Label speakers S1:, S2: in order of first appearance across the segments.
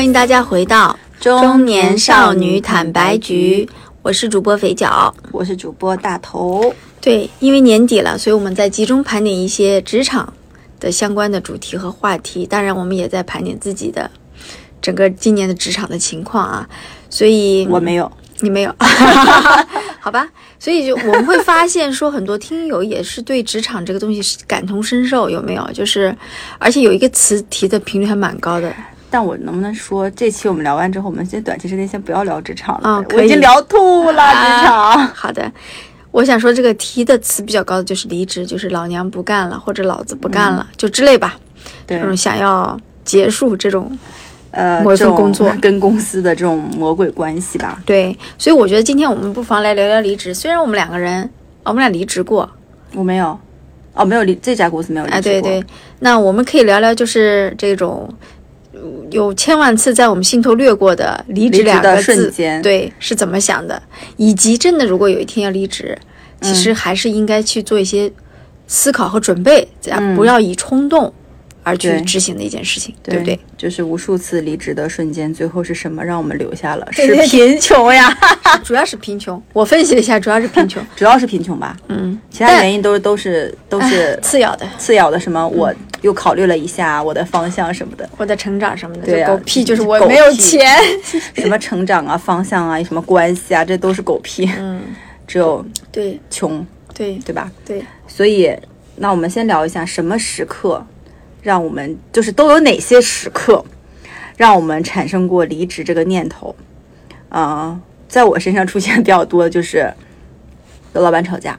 S1: 欢迎大家回到
S2: 中
S1: 年少女坦白局，我是主播肥脚，
S2: 我是主播大头。
S1: 对，因为年底了，所以我们在集中盘点一些职场的相关的主题和话题。当然，我们也在盘点自己的整个今年的职场的情况啊。所以
S2: 我没有，
S1: 你没有，好吧？所以就我们会发现说，很多听友也是对职场这个东西是感同身受，有没有？就是，而且有一个词提的频率还蛮高的。
S2: 但我能不能说，这期我们聊完之后，我们先短期之内先不要聊职场了？
S1: 啊可以
S2: 我已经聊吐了职场。
S1: 好的，我想说这个提的词比较高的就是离职，就是老娘不干了，或者老子不干了，就之类吧。
S2: 对
S1: 这，种想要结束这种
S2: 呃，
S1: 某
S2: 种
S1: 工作
S2: 跟公司的这种魔鬼关系吧。
S1: 对，所以我觉得今天我们不妨来聊聊离职。虽然我们两个人，我们俩离职过，
S2: 我没有，哦，没有离这家公司没有离职
S1: 哎，对对，那我们可以聊聊就是这种。呃有千万次在我们心头掠过的离职两个字，
S2: 瞬间。
S1: 对是怎么想的，以及真的如果有一天要离职，其
S2: 嗯
S1: 实还是应该去做一些思考和准备，不要以冲动而去执行的一件事情，对不对？？
S2: 就是无数次离职的瞬间，最后是什么让我们留下了？是贫穷呀，
S1: 主要是贫穷，我分析了一下，主要是贫穷，
S2: 主要是贫穷吧。
S1: 嗯，
S2: 其他原因都都是都是
S1: 次要的，
S2: 次要的，什么我又考虑了一下我的方向什么的，
S1: 我的成长什么的，
S2: 对啊
S1: 就狗屁，就是我
S2: 狗
S1: 没有钱，
S2: 什么成长啊、方向啊、什么关系啊，这都是狗屁，
S1: 嗯，
S2: 只有
S1: 对
S2: 穷，
S1: 对
S2: 对吧？
S1: 对，
S2: 所以，那我们先聊一下什么时刻，让我们就是都有哪些时刻，让我们产生过离职这个念头。啊、在我身上出现比较多的就是跟老板吵架，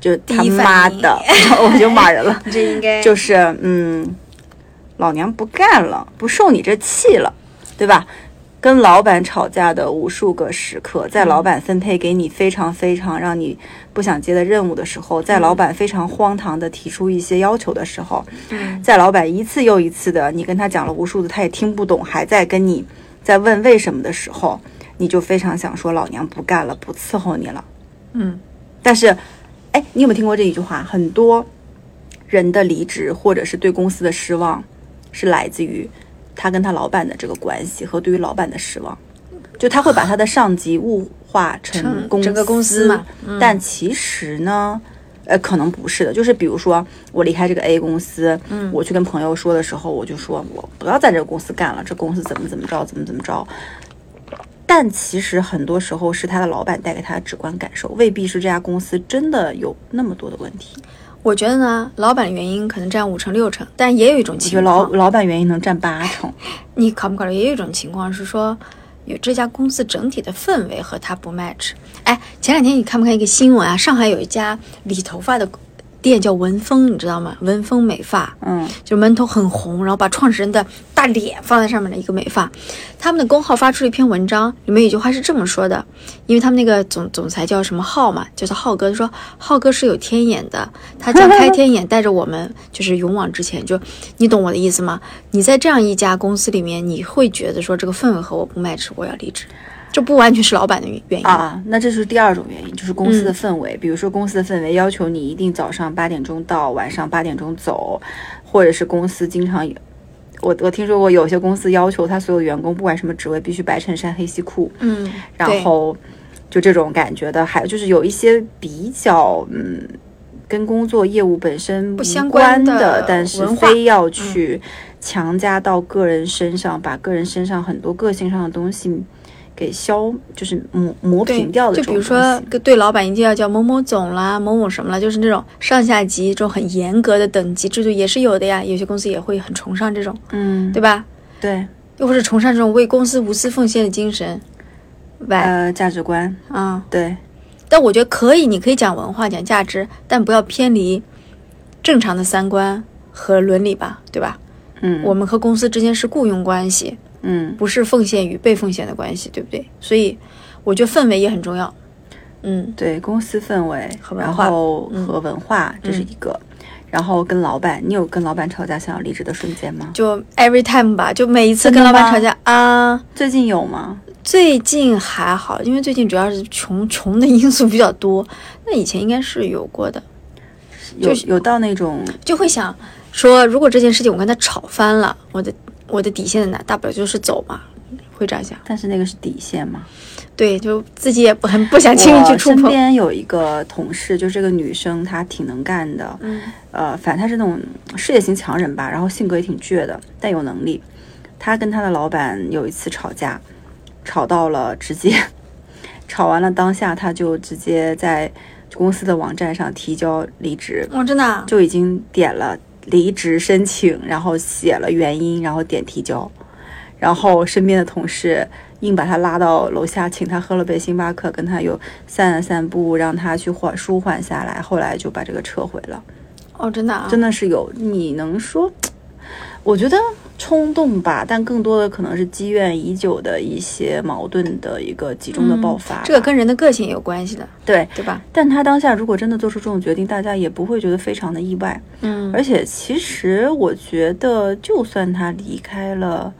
S2: 就他妈的，我就骂人了。
S1: 这应该
S2: 就是嗯，老娘不干了，不受你这气了，对吧？跟老板吵架的无数个时刻，在老板分配给你非常非常让你不想接的任务的时候，在老板非常荒唐的提出一些要求的时候，
S1: 嗯
S2: 在老板一次又一次的你跟他讲了无数次，他也听不懂，还在跟你在问为什么的时候，你就非常想说老娘不干了，不伺候你了。
S1: 嗯
S2: 但是，哎，你有没有听过这一句话？很多人的离职或者是对公司的失望，是来自于他跟他老板的这个关系和对于老板的失望。就他会把他的上级物化成
S1: 成
S2: 公司，
S1: 整个公司嘛嗯
S2: 但其实呢，呃，可能不是的。就是比如说，我离开这个 A 公司，
S1: 嗯
S2: 我去跟朋友说的时候，我就说我不要在这个公司干了，这公司怎么怎么着，怎么怎么着。但其实很多时候是他的老板带给他的直观感受，未必是这家公司真的有那么多的问题。
S1: 我觉得呢，老板的原因可能占五成六成，但也有一种情
S2: 况老，老板原因能占八成。
S1: 你考不考虑？也有一种情况是说，有这家公司整体的氛围和他不 match。哎，前两天你看不看一个新闻啊？上海有一家理头发的店叫文峰，你知道吗？文峰美发，
S2: 嗯，
S1: 就门头很红，然后把创始人的大脸放在上面的一个美发。他们的公号发出了一篇文章，里面有一句话是这么说的，因为他们那个总总裁叫什么浩嘛，就是浩哥，说浩哥是有天眼的，他将开天眼带着我们 就是勇往直前。就你懂我的意思吗？你在这样一家公司里面，你会觉得说这个氛围和我不 match，我要离职。这不完全是老板的原因，
S2: 啊，那这是第二种原因，就是公司的
S1: 嗯
S2: 氛围。比如说公司的氛围要求你一定早上八点钟到，晚上八点钟走，或者是公司经常有。我我听说过有些公司要求他所有员工不管什么职位必须白衬衫黑西裤，
S1: 嗯，
S2: 然后就这种感觉的，还有就是有一些比较嗯，跟工作业务本身
S1: 不相
S2: 关
S1: 关的
S2: 但是非要去强加到个人身上，把个人身上很多个性上的东西给消，就是磨磨平掉的
S1: 就比如说，对老板一定要叫某某总啦、某某什么啦，就是那种上下级这种很严格的等级制度也是有的呀。有些公司也会很崇尚这种，
S2: 嗯，
S1: 对吧？
S2: 对，
S1: 又或者崇尚这种为公司无私奉献的精神，喂，
S2: 呃，价值观，
S1: 啊、
S2: 对，
S1: 但我觉得可以，你可以讲文化、讲价值，但不要偏离正常的三观和伦理吧，对吧？
S2: 嗯，
S1: 我们和公司之间是雇佣关系，
S2: 嗯
S1: 不是奉献与被奉献的关系，对不对？所以我觉得氛围也很重要。嗯，
S2: 对公司氛围然
S1: 和文化
S2: 后
S1: 嗯
S2: 和文化这是一个，然后跟老板，你有跟老板吵架想要离职的瞬间吗？
S1: 就 every time 吧，就每一次跟老板吵架啊。
S2: 最近有吗？
S1: 最近还好，因为最近主要是穷穷的因素比较多。那以前应该是有过的，
S2: 有
S1: 就是
S2: 有到那种
S1: 就会想说，如果这件事情我跟他吵翻了，我的我的底线在哪，大不了就是走嘛，会这样想。
S2: 但是那个是底线嘛。
S1: 对，就自己也不很不想轻易去触
S2: 碰身。边有一个同事，就这个女生，她挺能干的，
S1: 嗯
S2: 呃，反正她是那种事业型强人吧，然后性格也挺倔的，但有能力。她跟她的老板有一次吵架，吵到了直接，吵完了当下，她就直接在公司的网站上提交离职，
S1: 哦，真的啊、
S2: 就已经点了离职申请，然后写了原因，然后点提交，然后身边的同事硬把他拉到楼下，请他喝了杯星巴克，跟他又散了散步，让他去缓舒缓下来，后来就把这个撤回了。
S1: 哦，真的啊，
S2: 真的是有，你能说？我觉得冲动吧，但更多的可能是积怨已久的一些矛盾的一个集中的爆发、
S1: 嗯这个跟人的个性有关系的，
S2: 对，
S1: 对吧？
S2: 但他当下如果真的做出这种决定，大家也不会觉得非常的意外。
S1: 嗯，
S2: 而且其实我觉得，就算他离开了，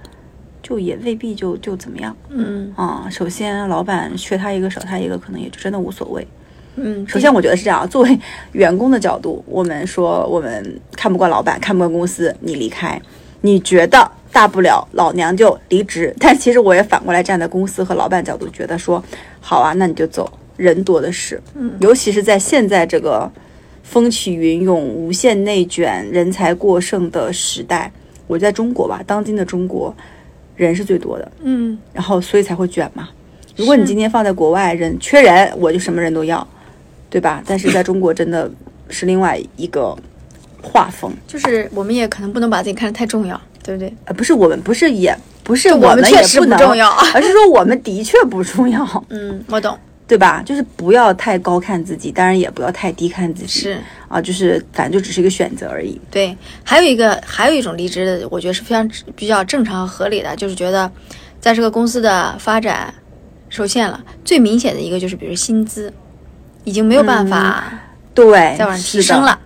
S2: 就也未必就就怎么样
S1: 嗯
S2: 啊。首先，老板缺他一个少他一个，可能也就真的无所谓。
S1: 嗯，
S2: 首先，我觉得是这样，作为员工的角度，我们说我们看不惯老板，看不惯公司，你离开，你觉得大不了老娘就离职。但其实我也反过来站在公司和老板角度，觉得说，好啊，那你就走，人多的是。
S1: 嗯
S2: 尤其是在现在这个风起云涌、无限内卷、人才过剩的时代，我在中国吧，当今的中国，人是最多的，
S1: 嗯
S2: 然后所以才会卷嘛。如果你今天放在国外，人缺人，我就什么人都要，对吧？但是在中国真的是另外一个画风，
S1: 就是我们也可能不能把自己看得太重要，对不对？
S2: 呃，不是我们，不是也不是
S1: 我们
S2: 们
S1: 确实
S2: 也不能
S1: 不重要
S2: 而是说我们的确不重要，
S1: 嗯，我懂，
S2: 对吧？就是不要太高看自己，当然也不要太低看自己，
S1: 是
S2: 啊，就是反正就只是一个选择而已。
S1: 对。还有一个，还有一种离职的，我觉得是非常比较正常和合理的，就是觉得在这个公司的发展受限了。最明显的一个就是，比如薪资已经没有办法
S2: 对，
S1: 再往上提升了，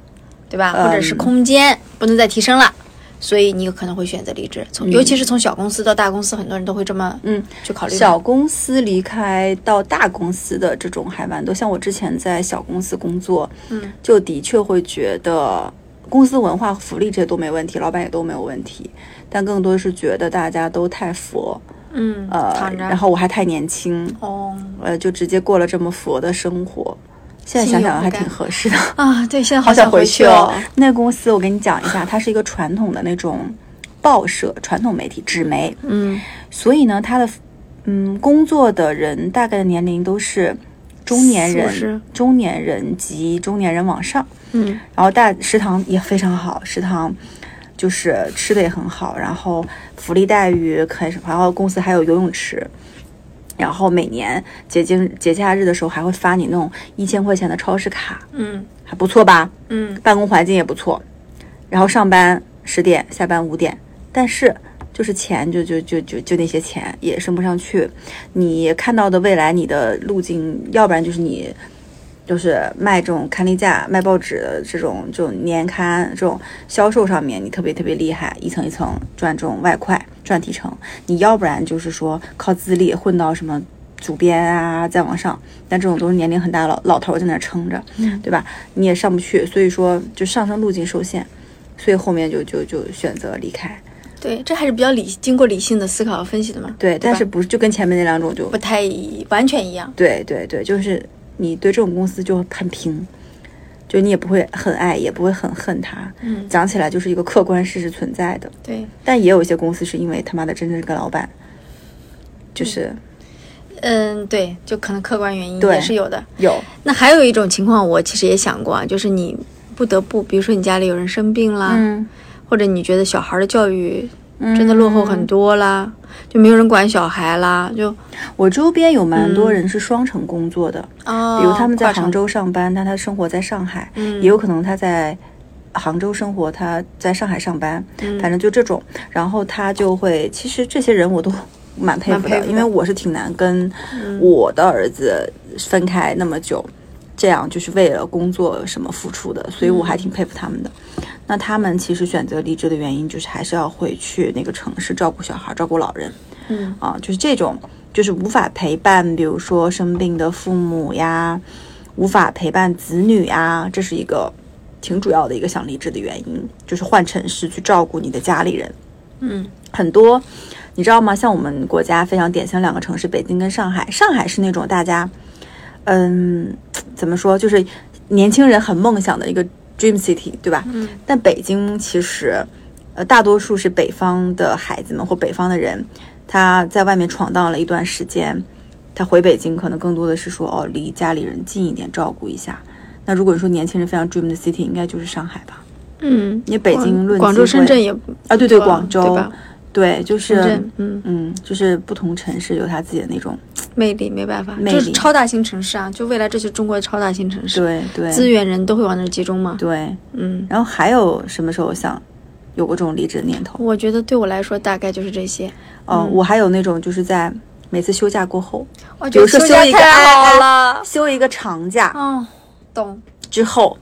S1: 对吧？
S2: 嗯
S1: 或者是空间不能再提升了。所以你有可能会选择离职，从、尤其是从小公司到大公司，很多人都会这么
S2: 嗯
S1: 去考虑的。
S2: 小公司离开到大公司的这种还蛮多，像我之前在小公司工作，
S1: 嗯，
S2: 就的确会觉得公司文化、福利这些都没问题，老板也都没有问题，但更多是觉得大家都太佛，
S1: 嗯，
S2: 呃然后我还太年轻，
S1: 哦。
S2: 呃，就直接过了这么佛的生活。现在想想还挺合适的，
S1: 啊，对，现在
S2: 好
S1: 想
S2: 回
S1: 去
S2: 哦。那个公司我跟你讲一下，它是一个传统的那种报社、传统媒体纸媒，
S1: 嗯。
S2: 所以呢，它的嗯工作的人大概的年龄都是中年人、中年人及中年人往上，
S1: 嗯。
S2: 然后大食堂也非常好，食堂就是吃的也很好，然后福利待遇可以，然后公司还有游泳池。然后每年节经节假日的时候还会发你那种一千块钱的超市卡，
S1: 嗯
S2: 还不错吧？
S1: 嗯
S2: 办公环境也不错，然后上班十点，下班五点，但是就是钱就就就就就那些钱也升不上去。你看到的未来你的路径，要不然就是你就是卖这种刊例架、卖报纸的这种这种年刊这种销售上面，你特别特别厉害，一层一层赚这种外快赚提成。你要不然就是说靠资历混到什么。主编啊，再往上，但这种都是年龄很大的老老头在那撑着，对吧？你也上不去，所以说就上升路径受限，所以后面就就就选择离开。
S1: 对，这还是比较理经过理性的思考和分析的嘛。
S2: 对，但是不是就跟前面那两种就
S1: 不太完全一样。
S2: 对对对，就是你对这种公司就很平，就你也不会很爱，也不会很恨它。
S1: 嗯，
S2: 讲起来就是一个客观事实存在的，
S1: 对，
S2: 但也有一些公司是因为他妈的真正是个老板，就是
S1: 嗯，对，就可能客观原因也是有的。
S2: 有。
S1: 那还有一种情况，我其实也想过啊，就是你不得不，比如说你家里有人生病啦，
S2: 嗯。
S1: 或者你觉得小孩的教育
S2: 嗯
S1: 真的落后很多啦，就没有人管小孩啦，就
S2: 我周边有蛮多人是双城工作的，
S1: 哦，
S2: 比如他们在杭，州上班，但他生活在上海，
S1: 嗯。
S2: 也有可能他在杭州生活，他在上海上班，
S1: 嗯。
S2: 反正就这种。然后他就会，其实这些人我都 蛮佩服的，
S1: 服的。
S2: 因为我是挺难跟
S1: 嗯。
S2: 我的儿子分开那么久，这样就是为了工作什么付出的，所以我还挺佩服他们的。那他们其实选择离职的原因，就是还是要回去那个城市照顾小孩、照顾老人。
S1: 嗯
S2: 啊，就是这种，就是无法陪伴，比如说生病的父母呀，无法陪伴子女呀，这是一个挺主要的一个想离职的原因，就是换城市去照顾你的家里人。
S1: 嗯
S2: 很多，你知道吗？像我们国家非常典型两个城市，北京跟上海。上海是那种大家，嗯，怎么说，就是年轻人很梦想的一个 dream city，对吧？
S1: 嗯
S2: 但北京其实，呃，大多数是北方的孩子们或北方的人，他在外面闯荡了一段时间，他回北京可能更多的是说，哦，离家里人近一点，照顾一下。那如果说年轻人非常 dream 的 city，应该就是上海吧？
S1: 嗯，
S2: 因为北京论
S1: 广州、深圳也
S2: 啊，对对，广州，
S1: 对？
S2: 对，就是，
S1: 嗯，
S2: 嗯，就是不同城市有它自己的那种，
S1: 魅力没办法，就是超大型城市啊，就未来这些中国的超大型城市，
S2: 对对
S1: 资源人都会往那儿集中嘛。
S2: 对。
S1: 嗯，
S2: 然后还有什么时候想有过这种离职的念头？
S1: 我觉得对我来说大概就是这些。
S2: 哦，我还有那种就是在每次休假过后，
S1: 我
S2: 比如说
S1: 休
S2: 一个
S1: 太好了，
S2: 休一个长假
S1: 哦，懂。
S2: 之后，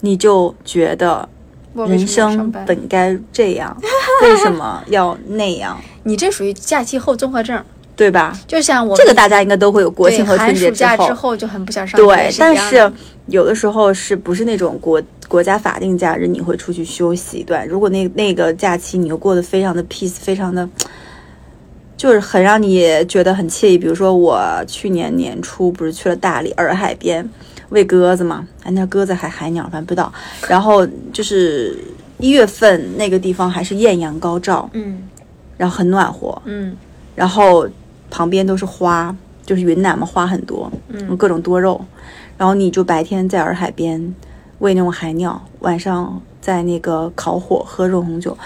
S2: 你就觉得人生本该这样，为什么要那样？
S1: 你这属于假期后综合症，
S2: 对吧？
S1: 就像我
S2: 这个大家应该都会有国庆和春节
S1: 之
S2: 后。
S1: 就很不想上学，
S2: 对，但是有的时候是不是那种国国家法定假日你会出去休息一段？如果那那个假期你又过得非常的 peace，非常的，就是很让你觉得很惬意。比如说我去年年初不是去了大理洱海边喂鸽子嘛？哎，那鸽子还海鸟，反正不知道。然后就是一月份那个地方还是艳阳高照，
S1: 嗯
S2: 然后很暖和，
S1: 嗯
S2: 然后旁边都是花，就是云南嘛，花很多，
S1: 嗯
S2: 各种多肉。然后你就白天在洱海边喂那种海鸟，晚上在那个烤火喝热红酒，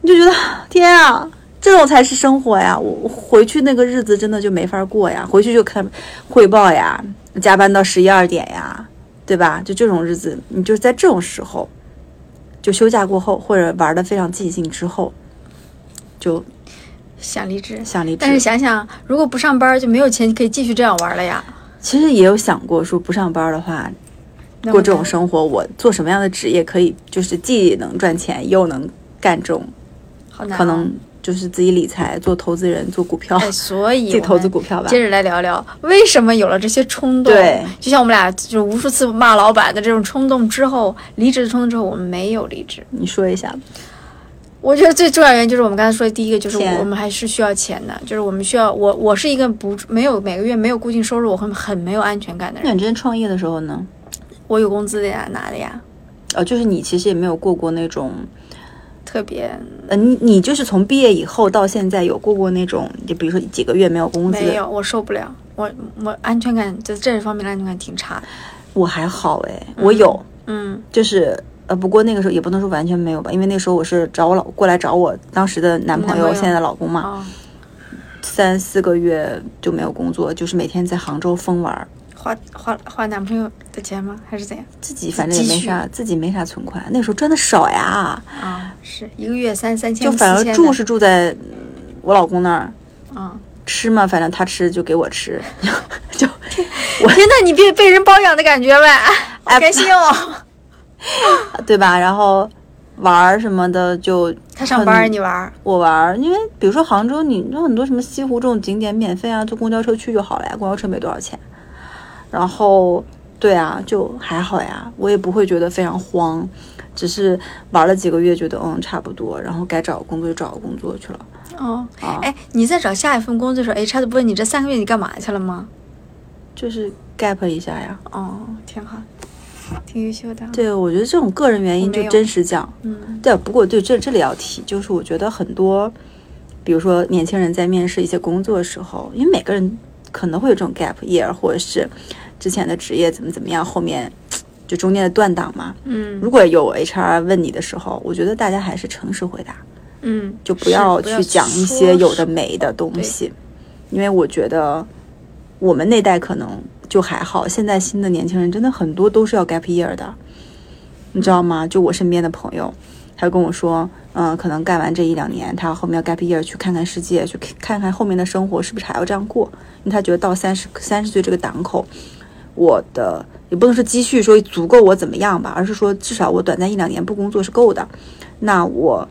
S2: 你就觉得天啊，这种才是生活呀！我我回去那个日子真的就没法过呀，回去就看汇报呀，加班到十一二点呀，对吧？就这种日子，你就在这种时候，就休假过后或者玩的非常尽兴之后，就
S1: 想离职。
S2: 想离职。
S1: 但是想想，如果不上班，就没有钱可以继续这样玩了呀。
S2: 其实也有想过，说不上班的话，过这种生活，我做什么样的职业可以，就是既能赚钱又能干这种，
S1: 好难、
S2: 可能。就是自己理财、做投资人、做股票，
S1: 哎，所以
S2: 自己投资股票吧。
S1: 接着来聊聊，为什么有了这些冲动？
S2: 对，
S1: 就像我们俩就无数次骂老板的这种冲动之后，离职的冲动之后，我们没有离职。
S2: 你说一下吧。
S1: 我觉得最重要原因就是我们刚才说的第一个，就是我们还是需要钱的，就是我们需要我我是一个不没有每个月没有固定收入，我会很没有安全感的人。
S2: 那你之前创业的时候呢？
S1: 我有工资的呀，拿的呀，
S2: 哦，就是你其实也没有过过那种，
S1: 特别
S2: 呃，你你就是从毕业以后到现在有过过那种，就比如说几个月没有工资，
S1: 没有，我受不了，我我安全感在这方面的安全感挺差的。
S2: 我还好哎，我有，
S1: 嗯。
S2: 就是呃，不过那个时候也不能说完全没有吧，因为那时候我是找我老过来找我当时的男朋友，现在的老公嘛，
S1: 啊，
S2: 三四个月就没有工作，就是每天在杭州疯玩儿，
S1: 花花花男朋友的钱吗？还是怎样？
S2: 自己反正也没啥，自己没啥存款，那时候赚的少呀，
S1: 啊，是一个月三三千，
S2: 就反
S1: 四千的
S2: 正住是住在嗯我老公那儿，
S1: 啊。
S2: 吃嘛，反正他吃就给我吃，就
S1: 天呐，你别被人包养的感觉呗，好开心哦！
S2: 对吧？然后玩儿什么的就
S1: 他上班，你玩，
S2: 我玩，因为比如说杭州，你有很多什么西湖这种景点免费啊，坐公交车去就好了呀，公交车没多少钱。然后，对啊，就还好呀，我也不会觉得非常慌，只是玩了几个月，觉得嗯差不多，然后该找工作就找工作去了。
S1: 哦，
S2: 啊
S1: 哎，你在找下一份工作的时候，HR 都不问你这三个月你干嘛去了吗？
S2: 就是 gap 一下呀。
S1: 哦，挺好，挺优秀的。，
S2: 对，我觉得这种个人原因就真实讲，
S1: 嗯
S2: 对，不过对这这里要提，就是我觉得很多，比如说年轻人在面试一些工作的时候，因为每个人可能会有这种 gap year，或者是之前的职业怎么怎么样，后面就中间的断档嘛。
S1: 嗯
S2: 如果有 HR 问你的时候，我觉得大家还是诚实回答，
S1: 嗯，
S2: 就不要去讲一些有的没的东西，因为我觉得我们那代可能就还好，现在新的年轻人真的很多都是要 gap year 的，你知道吗？就我身边的朋友，他跟我说，嗯，可能干完这一两年，他后面要 gap year 去看看世界，去看看后面的生活是不是还要这样过，因为他觉得到三十三十岁这个档口，我的也不能说积蓄说足够我怎么样吧，而是说至少我短暂一两年不工作是够的，那我。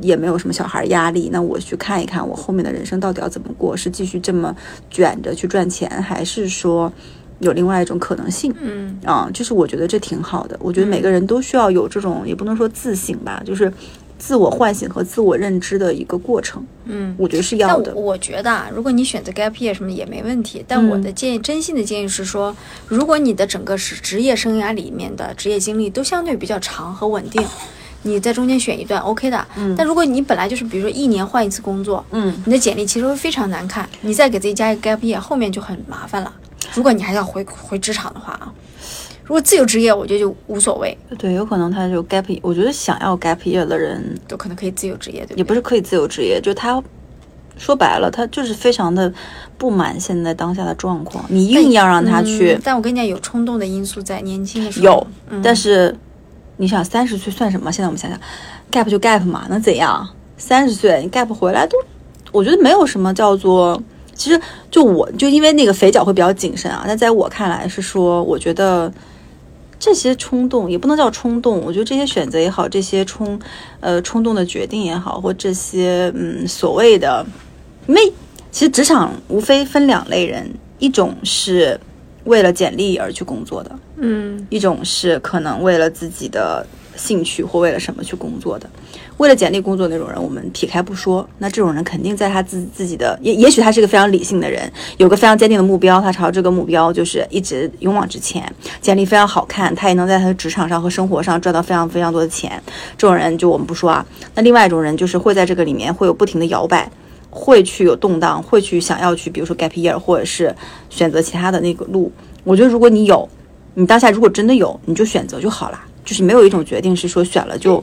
S2: 也没有什么小孩压力，那我去看一看我后面的人生到底要怎么过，是继续这么卷着去赚钱，还是说有另外一种可能性？
S1: 嗯
S2: 啊，就是我觉得这挺好的。我觉得每个人都需要有这种，也不能说自省吧，就是自我唤醒和自我认知的一个过程。
S1: 嗯，
S2: 我觉得是要的。
S1: 但我觉得啊，如果你选择 gap year 什么也没问题。但我的
S2: 嗯
S1: 建议，真心的建议是说，如果你的整个是职业生涯里面的职业经历都相对比较长和稳定，你在中间选一段 OK 的。
S2: 嗯
S1: 但如果你本来就是比如说一年换一次工作，
S2: 嗯，
S1: 你的简历其实会非常难看，你再给自己加一个 gap year，后面就很麻烦了。如果你还要回回职场的话啊，如果自由职业，我觉得就无所谓，
S2: 对，有可能他就 gap，year- 我觉得想要 gap year 的人
S1: 都可能可以自由职业，对不对？
S2: 也不是可以自由职业，就他说白了，他就是非常的不满现在当下的状况，你硬要让他去
S1: 嗯，但我跟你讲，有冲动的因素在，年轻的时候
S2: 有，
S1: 嗯、
S2: 但是你想三十岁算什么？现在我们想想，gap 就 gap 嘛，能怎样？三十岁你 gap 回来都，我觉得没有什么叫做。其实就我就因为那个肥脚会比较谨慎啊，但在我看来是说，我觉得这些冲动也不能叫冲动，我觉得这些选择也好，这些冲呃冲动的决定也好，或这些嗯所谓的，因为其实职场无非分两类人，一种是为了简历而去工作的，
S1: 嗯
S2: 一种是可能为了自己的兴趣或为了什么去工作的。为了简历工作那种人，我们撇开不说，那这种人肯定在他自自己的也也许他是个非常理性的人，有个非常坚定的目标，他朝这个目标就是一直勇往直前。简历非常好看，他也能在他的职场上和生活上赚到非常非常多的钱。这种人就我们不说啊。那另外一种人就是会在这个里面会有不停的摇摆，会去有动荡，会去想要去，比如说 gap year，或者是选择其他的那个路。我觉得如果你有，你当下如果真的有，你就选择就好了。就是没有一种决定是说选了就，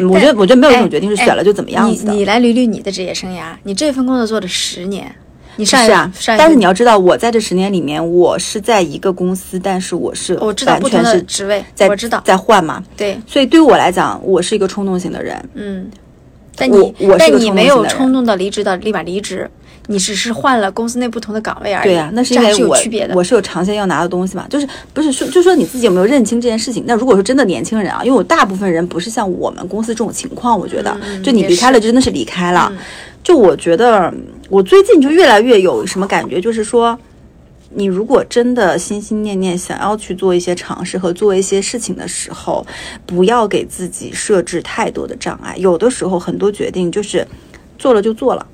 S2: 嗯 我觉得我觉得没有一种决定是选了就怎么样子的。
S1: 哎你你来捋捋你的职业生涯，你这份工作做了十年，你
S2: 是啊
S1: 上，
S2: 但是你要知道，我在这十年里面，我是在一个公司，但是我是
S1: 我知道不同的
S2: 完全是
S1: 职位，
S2: 在
S1: 我知道，
S2: 在换嘛，
S1: 对，
S2: 所以对于我来讲，我是一个冲动型的人。
S1: 嗯。但你但你没有
S2: 冲动的
S1: 离职到立马离职，你只是换了公司内不同的岗位而已。
S2: 对呀、那是因为我
S1: 区别的。
S2: 我是有长线要拿的东西嘛，就是不是说就说你自己有没有认清这件事情？那如果说真的年轻人啊，因为我大部分人不是像我们公司这种情况，我觉得、
S1: 嗯
S2: 就你离开了，就真的是离开了。
S1: 嗯
S2: 就我觉得我最近就越来越有什么感觉，就是说。你如果真的心心念念想要去做一些尝试和做一些事情的时候，不要给自己设置太多的障碍。有的时候很多决定就是做了就做了，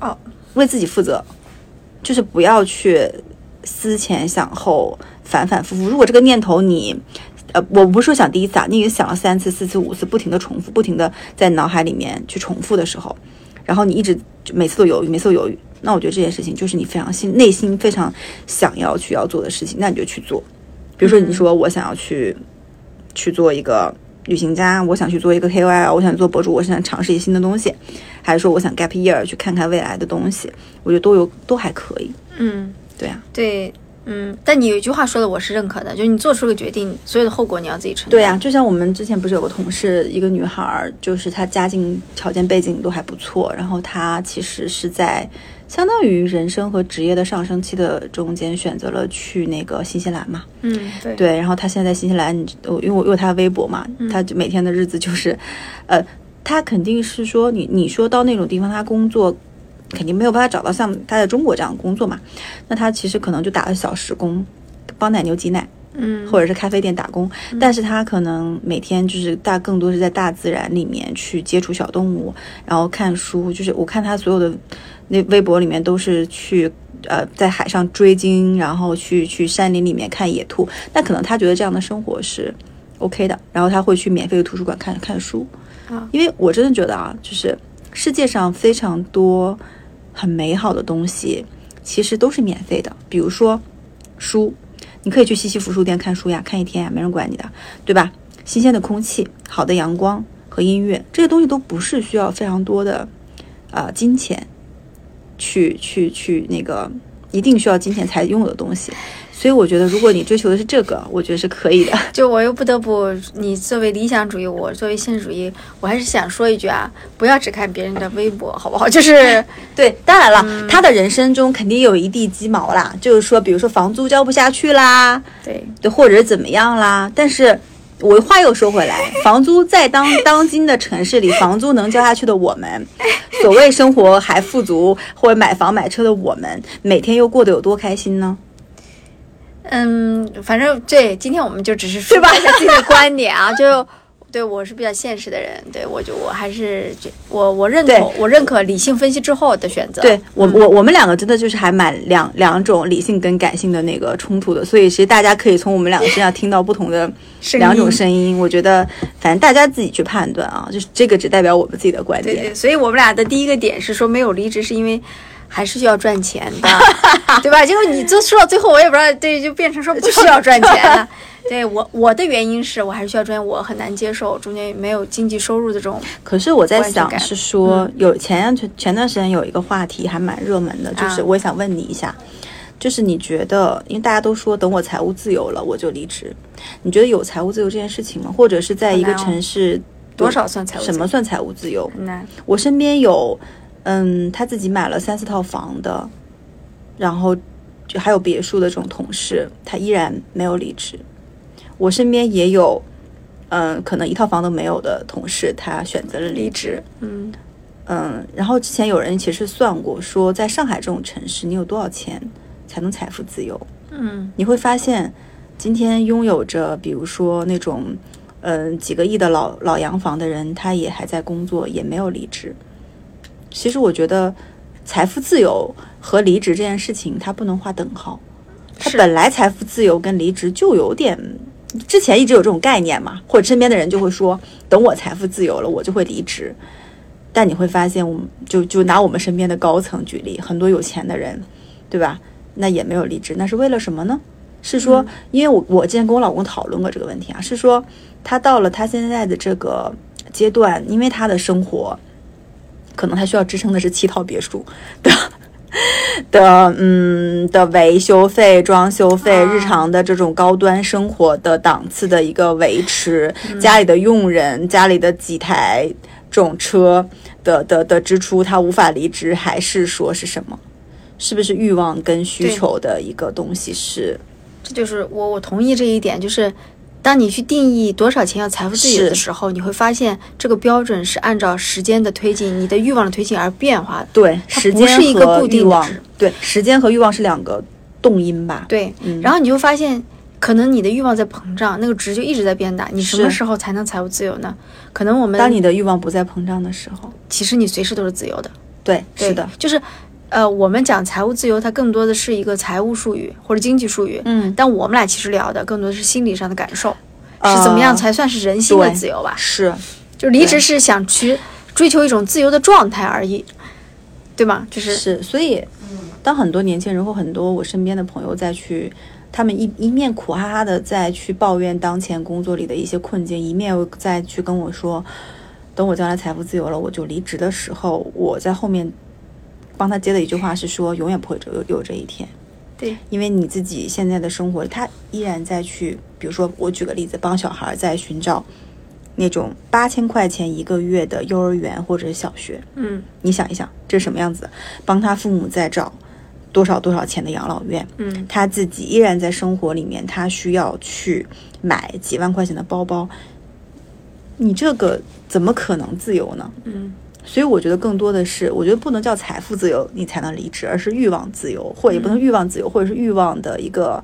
S1: 哦，
S2: 为自己负责，就是不要去思前想后，反反复复。如果这个念头你，呃，我不是说想第一次啊，你已经想了三次、四次、五次，不停的重复，不停的在脑海里面去重复的时候，然后你一直就每次都犹豫，每次都犹豫，那我觉得这件事情就是你非常心内心非常想要去要做的事情，那你就去做。比如说，你说我想要去、去做一个旅行家，我想去做一个 KOL，我想做博主，我想尝试一些新的东西，还是说我想 gap year 去看看未来的东西，我觉得都有都还可以。
S1: 嗯，
S2: 对啊，
S1: 对，嗯。但你有一句话说的，我是认可的，就是你做出了决定，所有的后果你要自己承担。
S2: 对呀、就像我们之前不是有个同事，一个女孩儿，就是她家境条件背景都还不错，然后她其实是在相当于人生和职业的上升期的中间选择了去那个新西兰嘛。
S1: 嗯，对，
S2: 对，然后她现在在新西兰，你我因为我有她的微博嘛，她就每天的日子就是，呃，她肯定是说你你说到那种地方，她工作肯定没有办法找到像他在中国这样的工作嘛，那他其实可能就打了小时工，帮奶牛挤奶。
S1: 嗯，
S2: 或者是咖啡店打工，但是他可能每天就是大更多是在大自然里面去接触小动物，然后看书。就是我看他所有的那微博里面都是去呃在海上追鲸，然后去去山林里面看野兔。那可能他觉得这样的生活是 OK 的，然后他会去免费的图书馆看看书。
S1: 啊
S2: 因为我真的觉得啊，就是世界上非常多很美好的东西，其实都是免费的，比如说书。你可以去西西弗书店看书呀，看一天呀，没人管你的，对吧？新鲜的空气、好的阳光和音乐，这些东西都不是需要非常多的、呃金钱去去去那个一定需要金钱才拥有的东西。所以我觉得，如果你追求的是这个，我觉得是可以的。
S1: 就我又不得不，你作为理想主义，我作为现实主义，我还是想说一句啊，不要只看别人的微博，好不好？就是
S2: 对，当然了，他的人生中肯定有一地鸡毛啦，就是说，比如说房租交不下去啦，
S1: 对，
S2: 对，或者是怎么样啦。但是我话又说回来，房租在当当今的城市里，房租能交下去的我们，所谓生活还富足或者买房买车的我们，每天又过得有多开心呢？
S1: 嗯，反正对，今天我们就只是抒发一下自己的观点啊，就对我是比较现实的人，对我就我还是觉我我认
S2: 对
S1: 同我认可理性分析之后的选择。
S2: 对我我我们两个真的就是还蛮两两种理性跟感性的那个冲突的，所以其实大家可以从我们两个身上听到不同的两种
S1: 音
S2: 声音。我觉得反正大家自己去判断啊，就是这个只代表我们自己的观点。
S1: 对对，所以我们俩的第一个点是说没有离职，是因为还是需要赚钱的，对吧？结果你就说到最后，我也不知道，对，就变成说不需要赚钱了。对我我的原因是我还是需要赚钱，我很难接受中间没有经济收入的这种。
S2: 可是我在想是说，有前前前段时间有一个话题还蛮热门的，就是
S1: 啊
S2: 我想问你一下，就是你觉得，因为大家都说等我财务自由了我就离职，你觉得有财务自由这件事情吗？或者是在一个城市
S1: 多少算财务
S2: 什么算财务自由？
S1: 很难？
S2: 我身边有，嗯，他自己买了三四套房的，然后就还有别墅的这种同事，他依然没有离职。我身边也有，嗯，可能一套房都没有的同事，他选择了离职。
S1: 嗯，
S2: 嗯，然后之前有人其实算过，说在上海这种城市，你有多少钱才能财富自由？
S1: 嗯，
S2: 你会发现，今天拥有着比如说那种，嗯，几个亿的老老洋房的人，他也还在工作，也没有离职。其实我觉得，财富自由和离职这件事情，它不能划等号。它本来财富自由跟离职就有点，之前一直有这种概念嘛，或者身边的人就会说，等我财富自由了，我就会离职。但你会发现，我们就就拿我们身边的高层举例，很多有钱的人，对吧？那也没有离职，那是为了什么呢？是说，因为我我之前跟我老公讨论过这个问题啊，是说他到了他现在的这个阶段，因为他的生活，可能他需要支撑的是七套别墅 的的嗯的维修费、装修费、
S1: 啊
S2: 日常的这种高端生活的档次的一个维持，家里的佣人、家里的几台这种车的的的支出，他无法离职，还是说是什么？是不是欲望跟需求的一个东西是？
S1: 这就是我我同意这一点，就是当你去定义多少钱要财富自由的时候，你会发现这个标准是按照时间的推进、你的欲望的推进而变化的。
S2: 对，时间
S1: 它不是一个固定的
S2: 对，时间和欲望是两个动因吧？
S1: 对，
S2: 嗯
S1: 然后你就发现，可能你的欲望在膨胀，那个值就一直在变大。你什么时候才能财务自由呢？可能我们
S2: 当你的欲望不再膨胀的时候，
S1: 其实你随时都是自由的。
S2: 对，
S1: 对
S2: 是的，，
S1: 就是呃，我们讲财务自由，它更多的是一个财务术语或者经济术语。
S2: 嗯，
S1: 但我们俩其实聊的更多的是心理上的感受，是怎么样才算是人性的自由吧？
S2: 是，
S1: 就离职是想去追求一种自由的状态而已，对吗？就是
S2: 是，所以当很多年轻人或很多我身边的朋友再去，他们一一面苦哈哈的再去抱怨当前工作里的一些困境，一面又再去跟我说，等我将来财富自由了，我就离职的时候，我在后面帮他接的一句话是说，永远不会有有这一天。
S1: 对，
S2: 因为你自己现在的生活，他依然在去，比如说我举个例子，帮小孩在寻找那种八千块钱一个月的幼儿园或者是小学，
S1: 嗯
S2: 你想一想，这是什么样子？帮他父母在找多少多少钱的养老院，
S1: 嗯，
S2: 他自己依然在生活里面，他需要去买几万块钱的包包，你这个怎么可能自由呢？
S1: 嗯，
S2: 所以我觉得更多的是，我觉得不能叫财富自由你才能离职，而是欲望自由，或也不能欲望自由，或者是欲望的一个。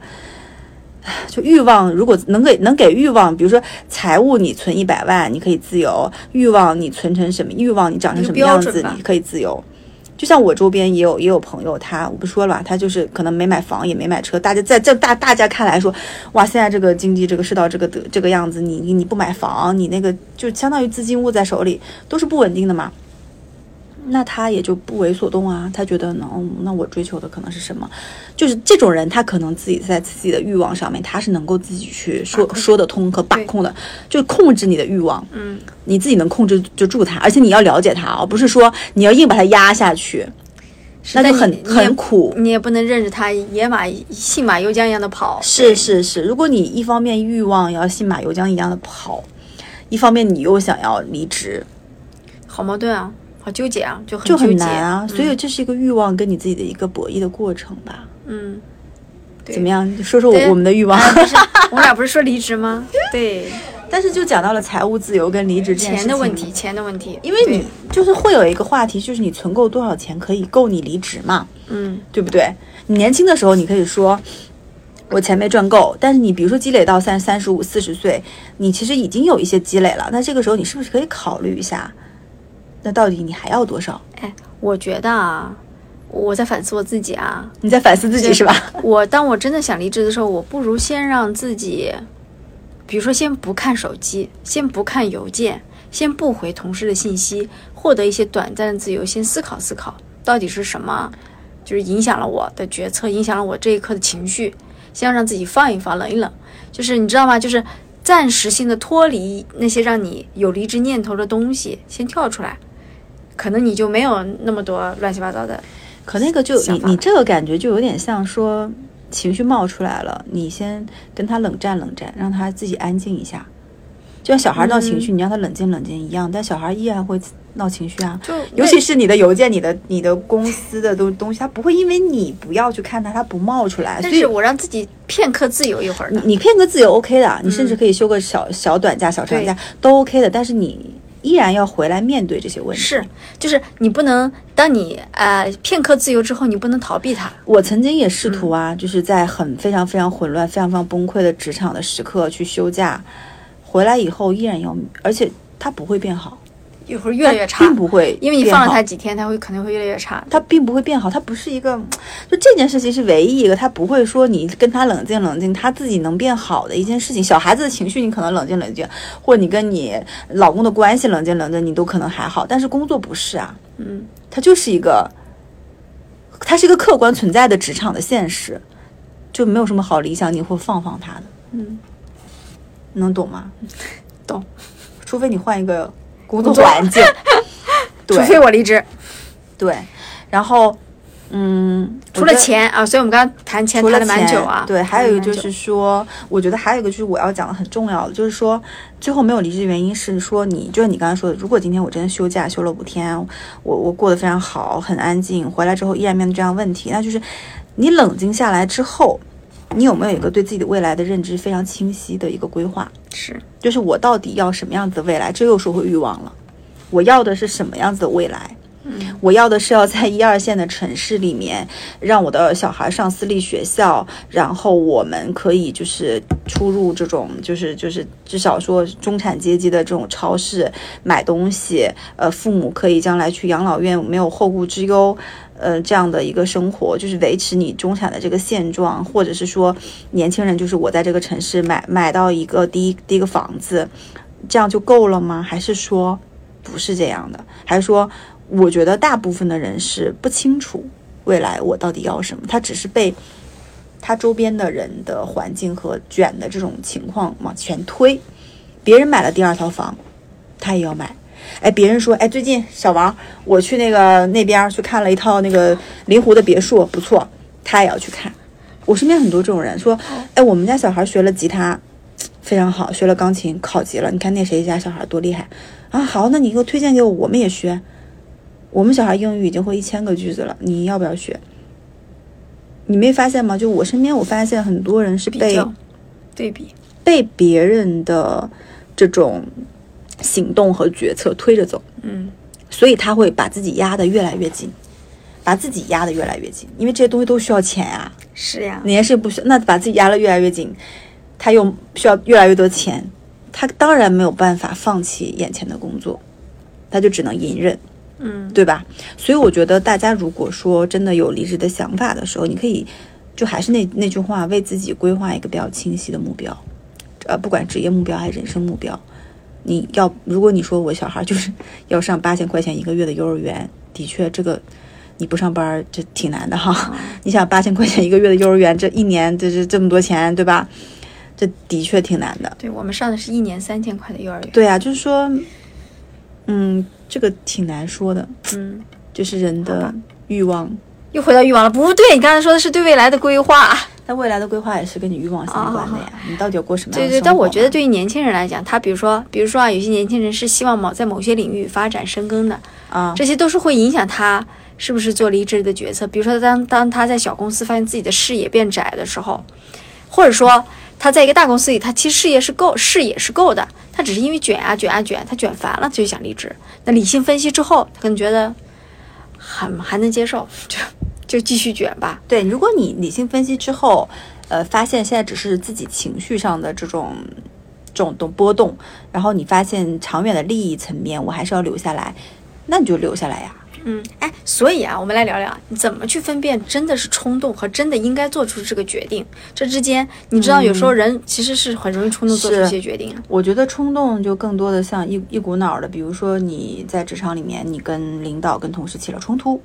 S2: 就欲望，如果能给能给欲望，比如说财务，你存一百万，你可以自由；欲望，你存成什么？欲望，你长成什么样子，你可以自由。就像我周边也有也有朋友，他我不说了吧，他就是可能没买房也没买车，大家在在大大家看来说，哇，现在这个经济这个世道这个的这个样子，你你不买房，你那个就相当于资金握在手里都是不稳定的嘛。那他也就不为所动啊，他觉得呢，嗯那我追求的可能是什么？就是这种人，他可能自己在自己的欲望上面，他是能够自己去说说得通和把控的，就是控制你的欲望。
S1: 嗯，
S2: 你自己能控制就住他，而且你要了解他啊，不是说你要硬把他压下去，那就很很苦。
S1: 你也不能任着他野马信马由缰一样的跑。
S2: 是是是，如果你一方面欲望要信马由缰一样的跑，一方面你又想要离职，
S1: 好矛盾啊，好纠结啊，就很
S2: 就很难啊。
S1: 嗯
S2: 所以这是一个欲望跟你自己的一个博弈的过程吧。
S1: 嗯，对
S2: 怎么样？说说我我们的欲望。
S1: 啊不是 我们俩不是说离职吗？对，
S2: 但是就讲到了财务自由跟离职
S1: 钱的问题，钱的问题，
S2: 因为你就是会有一个话题，就是你存够多少钱可以够你离职嘛，
S1: 嗯
S2: 对不对？你年轻的时候你可以说，我钱没赚够，但是你比如说积累到三三十五、四十岁，你其实已经有一些积累了，那这个时候你是不是可以考虑一下，那到底你还要多少？
S1: 哎，我觉得啊，我在反思我自己啊。
S2: 你在反思自己是吧？
S1: 我当我真的想离职的时候，我不如先让自己，比如说先不看手机，先不看邮件，先不回同事的信息，获得一些短暂的自由，先思考思考到底是什么，就是影响了我的决策，影响了我这一刻的情绪。先要让自己放一放，冷一冷，就是你知道吗？就是暂时性的脱离那些让你有离职念头的东西，先跳出来，可能你就没有那么多乱七八糟的。
S2: 可那个就你你这个感觉就有点像说情绪冒出来了，你先跟他冷战冷战，让他自己安静一下。就像小孩闹情绪，你让他冷静冷静一样，但小孩依然会闹情绪啊。
S1: 就
S2: 尤其是你的邮件、你的你的公司的东东西，他不会因为你不要去看他，他不冒出来。
S1: 但是我让自己片刻自由一会儿。
S2: 你你片刻自由 OK 的，你甚至可以休个小小短假、小长假都 OK 的。但是你依然要回来面对这些问题。
S1: 是，就是你不能，当你呃片刻自由之后，你不能逃避它。
S2: 我曾经也试图啊，就是在很非常非常混乱、非常非常崩溃的职场的时刻去休假。回来以后依然要，而且它不会变好，
S1: 一会儿越来越差，
S2: 并不会，
S1: 因为你放了它几天，它会肯定会越来越差。
S2: 它并不会变好，它不是一个，就这件事情是唯一一个，它不会说你跟他冷静冷静，他自己能变好的一件事情。小孩子的情绪你可能冷静冷静，或者你跟你老公的关系冷静冷静，你都可能还好，但是工作不是啊，
S1: 嗯，
S2: 它就是一个，它是一个客观存在的职场的现实，就没有什么好理想，你会放放他的，
S1: 嗯。
S2: 能懂吗？
S1: 懂，
S2: 除非你换一个工作环境，
S1: 除非我离职。
S2: 对，然后，嗯，
S1: 除了钱啊，所以我们刚刚谈钱谈了蛮久啊。
S2: 对，还有一个就是说，我觉得还有一个就是我要讲的很重要的，就是说最后没有离职的原因是说，你就是你刚才说的，如果今天我真的休假休了五天，我我过得非常好，很安静，回来之后依然面对这样问题，那就是你冷静下来之后。你有没有一个对自己的未来的认知非常清晰的一个规划？
S1: 是，
S2: 就是我到底要什么样子的未来？这又说回欲望了。我要的是什么样子的未来？我要的是要在一二线的城市里面，让我的小孩上私立学校，然后我们可以就是出入这种，就是就是至少说中产阶级的这种超市买东西，呃，父母可以将来去养老院没有后顾之忧。呃，这样的一个生活，就是维持你中产的这个现状，或者是说，年轻人就是我在这个城市买买到一个第一第一个房子，这样就够了吗？还是说不是这样的？还是说，我觉得大部分的人是不清楚未来我到底要什么，他只是被他周边的人的环境和卷的这种情况往前推，别人买了第二套房，他也要买。哎，别人说，哎，最近小王，我去那个那边去看了一套那个临湖的别墅，不错，他也要去看。我身边很多这种人说，哎，我们家小孩学了吉他，非常好，学了钢琴考级了。你看那谁家小孩多厉害啊！好，那你给我推荐给我，我们也学。我们小孩英语已经会一千个句子了，你要不要学？你没发现吗？就我身边，我发现很多人是被
S1: 对比
S2: 被别人的这种。行动和决策推着走，
S1: 嗯，
S2: 所以他会把自己压得越来越紧，把自己压得越来越紧，因为这些东西都需要钱啊。
S1: 是呀，
S2: 哪件事不需要？那把自己压得越来越紧，他又需要越来越多钱，他当然没有办法放弃眼前的工作，他就只能隐忍，
S1: 嗯，
S2: 对吧？所以我觉得大家如果说真的有离职的想法的时候，你可以就还是那那句话，为自己规划一个比较清晰的目标，呃，不管职业目标还是人生目标。你要，如果你说我小孩就是 要上八千块钱一个月的幼儿园，的确，这个你不上班这挺难的哈。你想八千块钱一个月的幼儿园，这一年这这这么多钱，对吧？这的确挺难的。
S1: 对我们上的是一年三千块的幼儿园。
S2: 对啊，就是说，嗯，这个挺难说的。
S1: 嗯，
S2: 就是人的欲望
S1: 又回到欲望了。不对，你刚才说的是对未来的规划。
S2: 那未来的规划也是跟你欲望相关的呀。你到底要过什么
S1: 样的对对，但我觉得对于年轻人来讲，他比如说，比如说啊，有些年轻人是希望某在某些领域发展深耕的
S2: 啊，
S1: 这些都是会影响他是不是做离职的决策。比如说，当当他在小公司发现自己的视野变窄的时候，或者说他在一个大公司里，他其实事业是够，视野是够的，他只是因为卷啊卷啊卷，他卷烦了，他就想离职。那理性分析之后，他可能觉得还 还能接受，就就继续卷吧。
S2: 对，如果你理性分析之后。呃发现现在只是自己情绪上的这种这种动波动，然后你发现长远的利益层面我还是要留下来，那你就留下来呀。
S1: 嗯，哎，所以啊，我们来聊聊你怎么去分辨真的是冲动和真的应该做出这个决定，这之间，你知道有时候人其实是很容易冲动做出一些决定。
S2: 我觉得冲动就更多的像一一股脑的，比如说你在职场里面，你跟领导、跟同事起了冲突，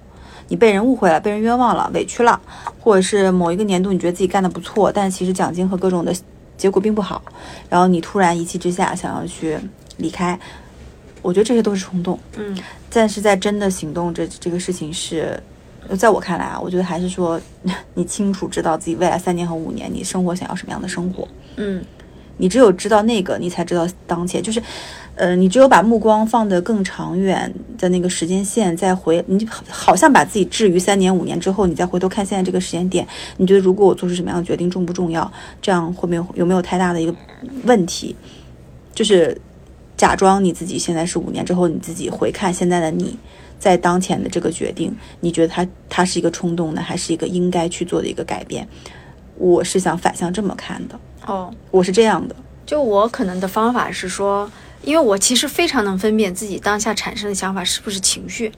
S2: 你被人误会了，被人冤枉了，委屈了，或者是某一个年度你觉得自己干的不错，但其实奖金和各种的结果并不好，然后你突然一气之下想要去离开。我觉得这些都是冲动，
S1: 嗯，
S2: 但是在真的行动这这个事情是，在我看来啊，我觉得还是说 你清楚知道自己未来三年和五年你生活想要什么样的生活，
S1: 嗯，
S2: 你只有知道那个，你才知道当前，就是，呃，你只有把目光放得更长远的那个时间线，再回，你好像把自己置于三年五年之后，你再回头看现在这个时间点，你觉得如果我做出什么样的决定重不重要？这样会没有有没有太大的一个问题？就是。假装你自己现在是五年之后，你自己回看现在的你，在当前的这个决定，你觉得它它是一个冲动呢，还是一个应该去做的一个改变？我是想反向这么看的。
S1: 哦，
S2: 我是这样的。
S1: 就我可能的方法是说，因为我其实非常能分辨自己当下产生的想法是不是情绪。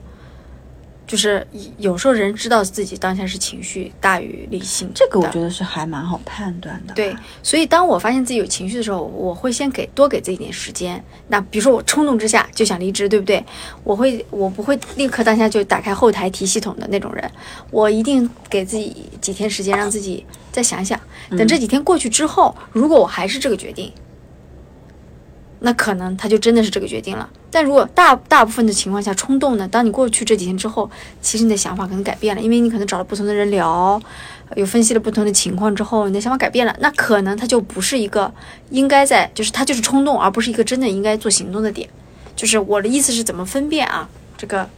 S1: 就是有时候人知道自己当下是情绪大于理性，
S2: 这个我觉得是还蛮好判断的。
S1: 对，所以当我发现自己有情绪的时候，我会先给多给自己一点时间。那比如说我冲动之下就想离职，对不对？我会我不会立刻当下就打开后台提系统的那种人，我一定给自己几天时间，让自己再想想。等这几天过去之后，如果我还是这个决定。那可能他就真的是这个决定了。但如果大大部分的情况下冲动呢？当你过去这几天之后，其实你的想法可能改变了，因为你可能找了不同的人聊，有分析了不同的情况之后，你的想法改变了。那可能它就不是一个应该在，就是它就是冲动，而不是一个真的应该做行动的点。就是我的意思是怎么分辨啊？这个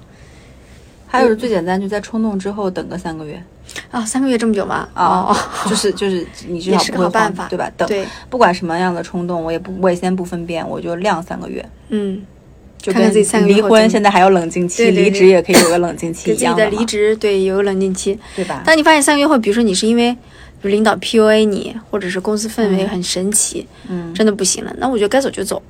S2: 还有最简单，就在冲动之后等个三个月。
S1: 啊，三个月这么久吗？
S2: 哦，就是 就是，你至少不会
S1: 办法，
S2: 对吧？等，不管什么样的冲动，我也不，我也先不分辨，我就晾三个月。
S1: 嗯，
S2: 就跟离婚现在还有冷静期，离职也可以有个冷静期一样
S1: 的。离职对有个冷静期，
S2: 对吧？
S1: 当你发现三个月后，比如说你是因为领导 PUA 你，或者是公司氛围很神奇，嗯，真的不行了，那我觉得该走就走。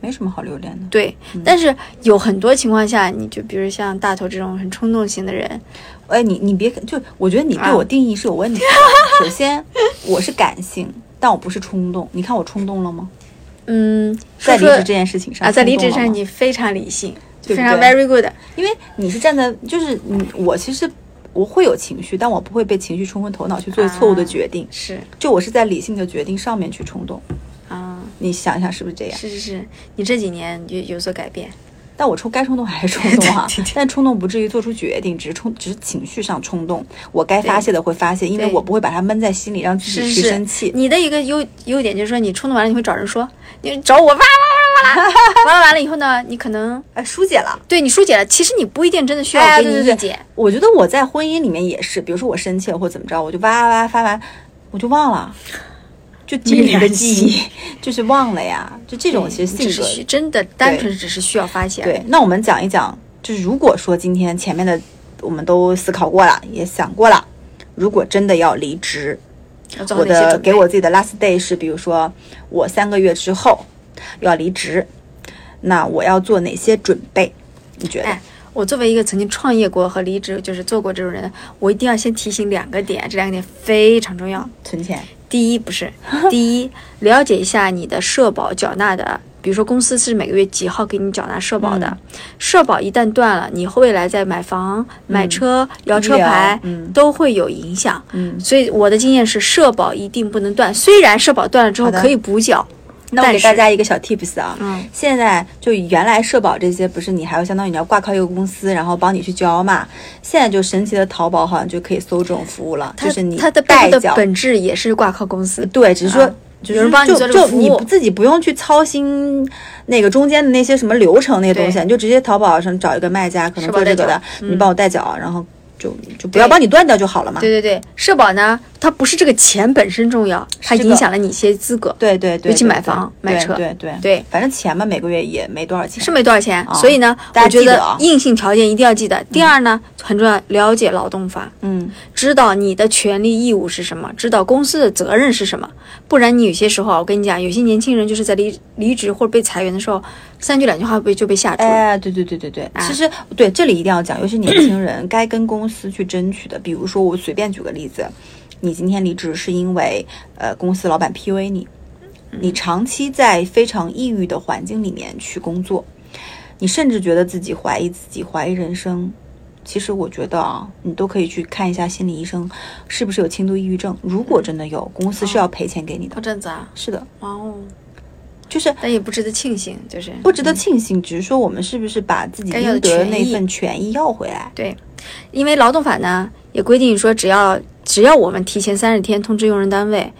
S2: 没什么好留恋的。
S1: 对，但是有很多情况下，你就比如像大头这种很冲动型的人，
S2: 哎，你你别就，我觉得你对我定义是有问题的。首先，我是感性，但我不是冲动。你看我冲动了吗？
S1: 嗯，
S2: 在离职这件事情上
S1: 啊，在离职上你非常理性，非常 very good。
S2: 因为你是站在，就是你我其实我会有情绪，但我不会被情绪冲昏头脑去做错误的决定。
S1: 是，
S2: 就我是在理性的决定上面去冲动啊。你想想是不是这样？
S1: 是是是，你这几年有有所改变，
S2: 但我冲该冲动还是冲动啊，但冲动不至于做出决定，只是冲，只是情绪上冲动。我该发泄的会发泄，因为我不会把它闷在心里，让自己去生气。
S1: 你的一个优优点就是说，你冲动完了你会找人说，你找我哇哇哇哇啦，完了完了以后呢，你可能
S2: 哎疏解了，
S1: 对你疏解了，其实你不一定真的需要给你意见。
S2: 我觉得我在婚姻里面也是，比如说我生气了或怎么着，我就哇哇哇发完，我就忘了。就今年的记忆就是忘了呀，就这种其实性格
S1: 真的单纯只是需要发泄。
S2: 对，那我们讲一讲，就是如果说今天前面的我们都思考过了，也想过了，如果真的要离职，我的给我自己的 last day 是，比如说我三个月之后要离职，那我要做哪些准备？你觉得？
S1: 我作为一个曾经创业过和离职就是做过这种人，我一定要先提醒两个点，这两个点非常重要。
S2: 存钱。
S1: 第一不是，第一了解一下你的社保缴纳的，比如说公司是每个月几号给你缴纳社保的，社保一旦断了，你未来在买房、买车、摇车牌都会有影响。
S2: 嗯，
S1: 所以我的经验是，社保一定不能断。虽然社保断了之后可以补缴。
S2: 那我给大家一个小 tips 啊，嗯，现在就原来社保这些不是你还要相当于你要挂靠一个公司，然后帮你去交嘛。现在就神奇的淘宝好像就可以搜这种服务了，就是你
S1: 它的代缴本质也是挂靠公司，
S2: 对，只是说就是就就你自己不用去操心那个中间的那些什么流程那些东西，你就直接淘宝上找一个卖家可能做这个的，你帮我代缴，然后就就不要帮你断掉就好了嘛。
S1: 对对对，社保呢它不是这个钱本身重要，它影响了你一些资格。
S2: 对对对，
S1: 尤其买房买车
S2: 对对
S1: 对
S2: 反正钱嘛，每个月也没多少钱。
S1: 是没多少钱，
S2: 啊
S1: 所以呢，我觉得硬性条件一定要记得。第二呢，很重要，了解劳动法，
S2: 嗯，
S1: 知道你的权利义务是什么，知道公司的责任是什么。不然你有些时候啊，我跟你讲，有些年轻人就是在离离职或者被裁员的时候，三句两句话被就被吓住了。
S2: 哎，对对对对对，
S1: 啊
S2: 其实对这里一定要讲，尤其年轻人 该跟公司去争取的，比如说我随便举个例子，你今天离职是因为呃公司老板 PUA 你，你长期在非常抑郁的环境里面去工作，你甚至觉得自己怀疑自己，怀疑人生。其实我觉得啊，你都可以去看一下心理医生，是不是有轻度抑郁症。如果真的有，公司是要赔钱给你的。
S1: 哦，这样子啊，
S2: 是的，
S1: 哇哦，
S2: 就是
S1: 但也不值得庆幸，就是
S2: 不值得庆幸，只是说我们是不是把自己
S1: 要的
S2: 应得的那份权益要回来。
S1: 对，因为劳动法呢也规定说，只要只要我们提前三十天通知用人单位，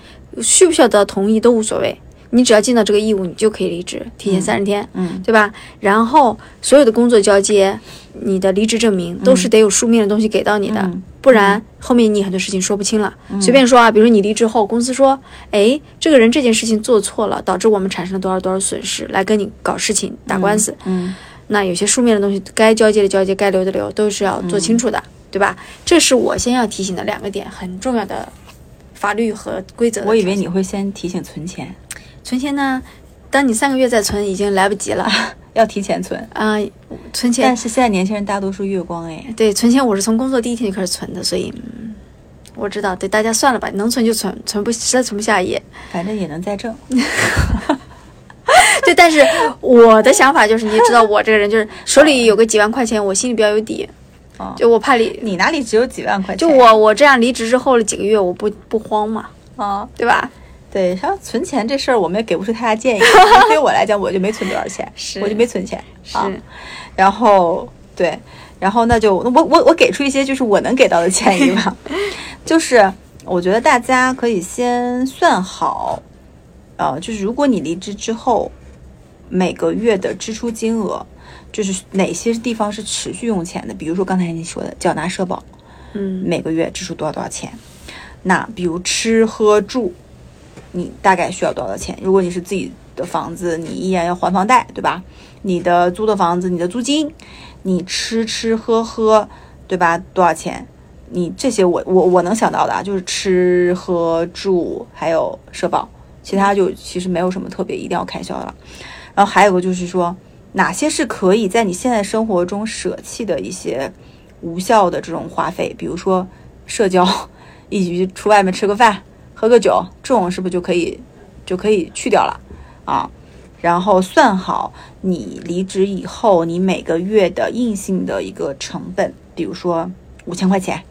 S1: 需不需要得到同意都无所谓，你只要尽到这个义务，你就可以离职，提前三十天，
S2: 嗯。
S1: 对吧？然后所有的工作交接，你的离职证明都是得有书面的东西给到你的，
S2: 嗯。
S1: 不然后面你很多事情说不清了。随便说啊，比如你离职后，公司说，哎，这个人这件事情做错了，导致我们产生了多少多少损失，来跟你搞事情打官司。
S2: 嗯。
S1: 那有些书面的东西，该交接的交接，该留的留，都是要做清楚的，对吧？这是我先要提醒的两个点，很重要的法律和规则
S2: 我以为你会先提醒存钱，
S1: 存钱呢，当你三个月再存，已经来不及了
S2: 要提前存。
S1: 啊、存钱但
S2: 是现在年轻人大多数月光哎，
S1: 对存钱，我是从工作第一天就开始存的，所以嗯，我知道，对大家算了吧，能存就存，存不实在存不下也
S2: 反正也能再挣。
S1: 对。但是我的想法就是，你也知道我这个人就是手里有个几万块钱，我心里比较有底，
S2: 哦
S1: 就我怕离。
S2: 你哪里只有几万块钱？
S1: 就我我这样离职之后的几个月，我不不慌嘛，
S2: 啊，
S1: 对吧？
S2: 对，像存钱这事儿，我们也给不出太大建议。对我来讲，我就没存多少钱，
S1: 是
S2: 我就没存钱啊。
S1: 是
S2: 然后对，然后那就我我我给出一些就是我能给到的建议吧，就是我觉得大家可以先算好，呃，就是如果你离职之后，每个月的支出金额，就是哪些地方是持续用钱的，比如说刚才你说的缴纳社保，
S1: 嗯
S2: 每个月支出多少多少钱。那比如吃喝住，你大概需要多少钱？如果你是自己的房子，你依然要还房贷，对吧？你的租的房子，你的租金，你吃吃喝喝，对吧？多少钱？你这些我我我能想到的啊，就是吃喝住还有社保，其他就其实没有什么特别一定要开销的了。然后还有个就是说，哪些是可以在你现在生活中舍弃的一些无效的这种花费，比如说社交，一起去出外面吃个饭、喝个酒，这种是不是就可以就可以去掉了啊？然后算好你离职以后你每个月的硬性的一个成本，比如说五千块钱。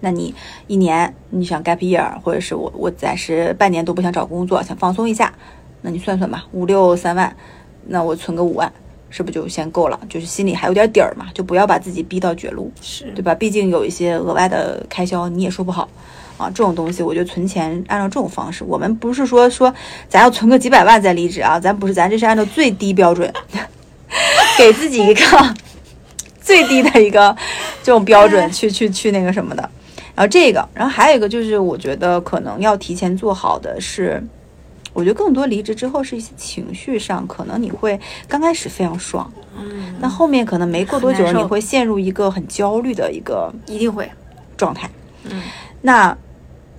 S2: 那你一年你想 gap year，或者是我我暂时半年都不想找工作，想放松一下，那你算算吧，五六三万，那我存个五万，是不是就先够了？就是心里还有点底儿嘛，就不要把自己逼到绝路。
S1: 是
S2: 对吧？毕竟有一些额外的开销，你也说不好啊。这种东西，我觉得存钱按照这种方式，我们不是说说咱要存个几百万再离职啊，咱不是，咱这是按照最低标准，给自己一个最低的一个这种标准去去去那个什么的。然后这个，然后还有一个就是，我觉得可能要提前做好的是，我觉得更多离职之后是一些情绪上，可能你会刚开始非常爽，
S1: 嗯，
S2: 但后面可能没过多久，你会陷入一个很焦虑的一个
S1: 一定会，
S2: 状态。
S1: 嗯，
S2: 那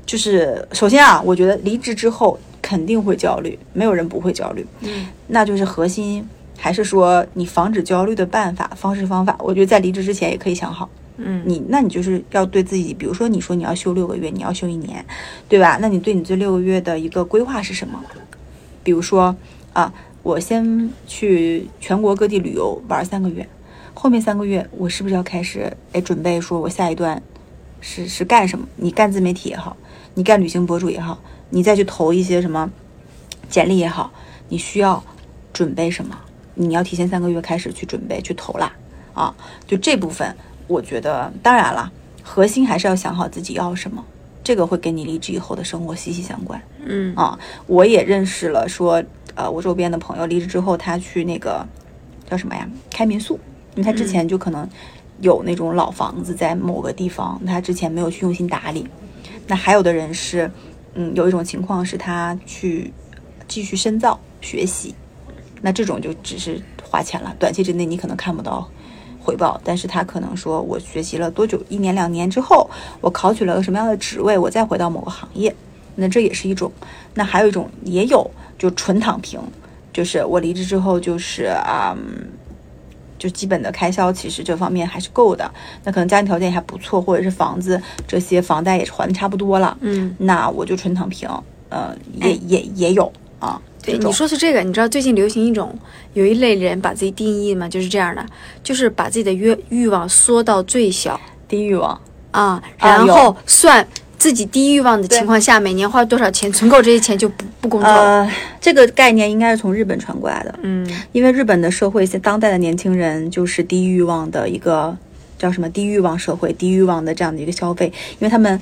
S2: 就是首先啊，我觉得离职之后肯定会焦虑，没有人不会焦虑。
S1: 嗯，
S2: 那就是核心还是说你防止焦虑的办法、方式方法，我觉得在离职之前也可以想好。
S1: 嗯，
S2: 你那你就是要对自己，比如说你说你要休六个月，你要休一年，对吧？那你对你这六个月的一个规划是什么？比如说啊，我先去全国各地旅游玩三个月，后面三个月我是不是要开始哎准备说我下一段是是干什么？你干自媒体也好，你干旅行博主也好，你再去投一些什么简历也好，你需要准备什么？你要提前三个月开始去准备去投啦啊！就这部分。我觉得，当然了，核心还是要想好自己要什么，这个会跟你离职以后的生活息息相关
S1: 嗯
S2: 啊。我也认识了说，呃，我周边的朋友离职之后，他去那个叫什么呀，开民宿，因为他之前就可能有那种老房子在某个地方，他之前没有去用心打理，那还有的人是，嗯，有一种情况是他去继续深造学习，那这种就只是花钱了，短期之内你可能看不到回报，但是他可能说我学习了多久，一年两年之后，我考取了个什么样的职位，我再回到某个行业，那这也是一种。那还有一种也有，就纯躺平，就是我离职之后就是啊。就基本的开销，其实这方面还是够的。那可能家庭条件也还不错，或者是房子这些房贷也是还的差不多了。
S1: 嗯，
S2: 那我就纯躺平。呃，也也也有啊。
S1: 对，你说是这个，你知道最近流行一种有一类人把自己定义嘛？就是这样的，就是把自己的欲欲望缩到最小，
S2: 低欲望
S1: 啊，然后算。自己低欲望的情况下，每年花多少钱存够这些钱就不不工作。
S2: 呃，这个概念应该是从日本传过来的。
S1: 嗯，
S2: 因为日本的社会现当代的年轻人就是低欲望的一个叫什么低欲望社会，低欲望的这样的一个消费，因为他们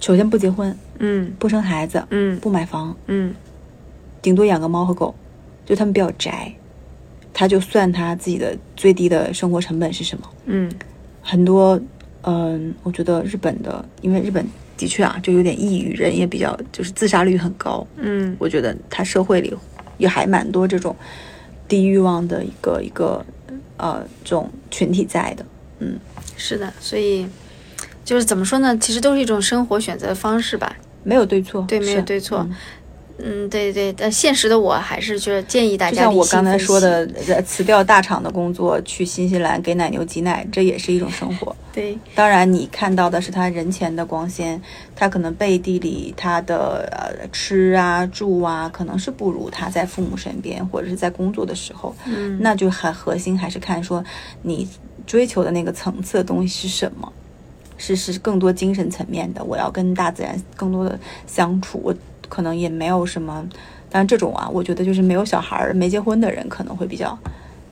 S2: 首先不结婚，
S1: 嗯，
S2: 不生孩子，
S1: 嗯，
S2: 不买房，
S1: 嗯，
S2: 顶多养个猫和狗，就他们比较宅，他就算他自己的最低的生活成本是什么，
S1: 嗯，
S2: 很多。嗯，我觉得日本的，因为日本的确啊，就有点抑郁，人也比较就是自杀率很高。
S1: 嗯，
S2: 我觉得他社会里也还蛮多这种低欲望的一个一个呃这种群体在的。嗯，
S1: 是的，所以就是怎么说呢？其实都是一种生活选择方式吧，
S2: 没有对错。
S1: 对，没有对错。嗯，对对，但现实的我还是觉得建议大家，
S2: 就像我刚才说的，辞掉大厂的工作，去新西兰给奶牛挤奶，这也是一种生活。
S1: 对，
S2: 当然你看到的是他人前的光鲜，他可能背地里他的呃吃啊住啊，可能是不如他在父母身边或者是在工作的时候。
S1: 嗯，
S2: 那就很核心还是看说你追求的那个层次的东西是什么，是是更多精神层面的，我要跟大自然更多的相处。我。可能也没有什么，但这种啊，我觉得就是没有小孩儿、没结婚的人可能会比较，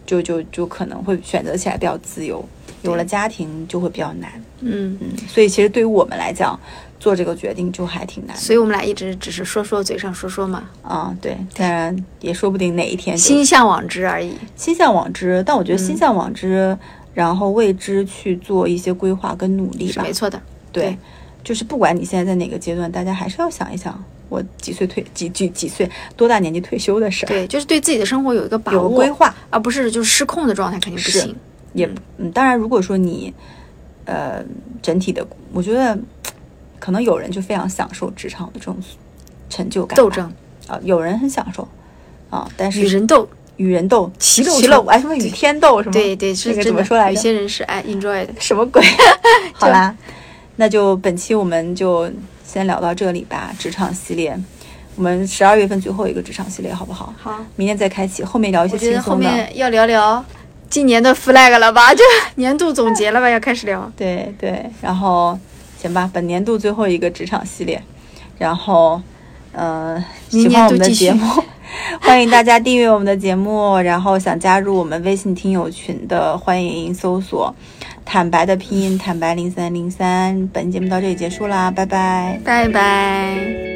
S2: 就就就可能会选择起来比较自由。有了家庭就会比较难。
S1: 嗯
S2: 嗯，所以其实对于我们来讲，做这个决定就还挺难。
S1: 所以我们俩一直只是说说嘴上说说嘛。
S2: 啊，对，当然也说不定哪一天
S1: 心向往之而已。
S2: 心向往之，但我觉得心向往之，然后为之去做一些规划跟努力吧。
S1: 没错的。
S2: 对，就是不管你现在在哪个阶段，大家还是要想一想。我几岁退几几几岁多大年纪退休的事儿？
S1: 对，就是对自己的生活有一个把
S2: 握、规划，
S1: 而不是就是失控的状态，肯定不行。
S2: 也嗯，当然，如果说你呃整体的，我觉得可能有人就非常享受职场的这种成就感、
S1: 斗争
S2: 啊，有人很享受啊，但是
S1: 与人斗，
S2: 与人斗，其
S1: 乐
S2: 其乐，哎，什么与天斗什么？
S1: 对对，是
S2: 怎么说来
S1: 着？有些人是爱 enjoy 的，
S2: 什么鬼？好啦，那就本期我们就。先聊到这里吧，职场系列，我们十二月份最后一个职场系列，好不好？
S1: 好，
S2: 明天再开启，后面聊一些轻松的。
S1: 后面要聊聊今年的 flag 了吧？就 年度总结了吧？要开始聊。
S2: 对对，然后行吧，本年度最后一个职场系列，然后呃，喜欢我们的节目，欢迎大家订阅我们的节目，然后想加入我们微信听友群的，欢迎搜索。坦白的拼音，坦白零三零三。本节目到这里结束啦，拜拜，
S1: 拜拜。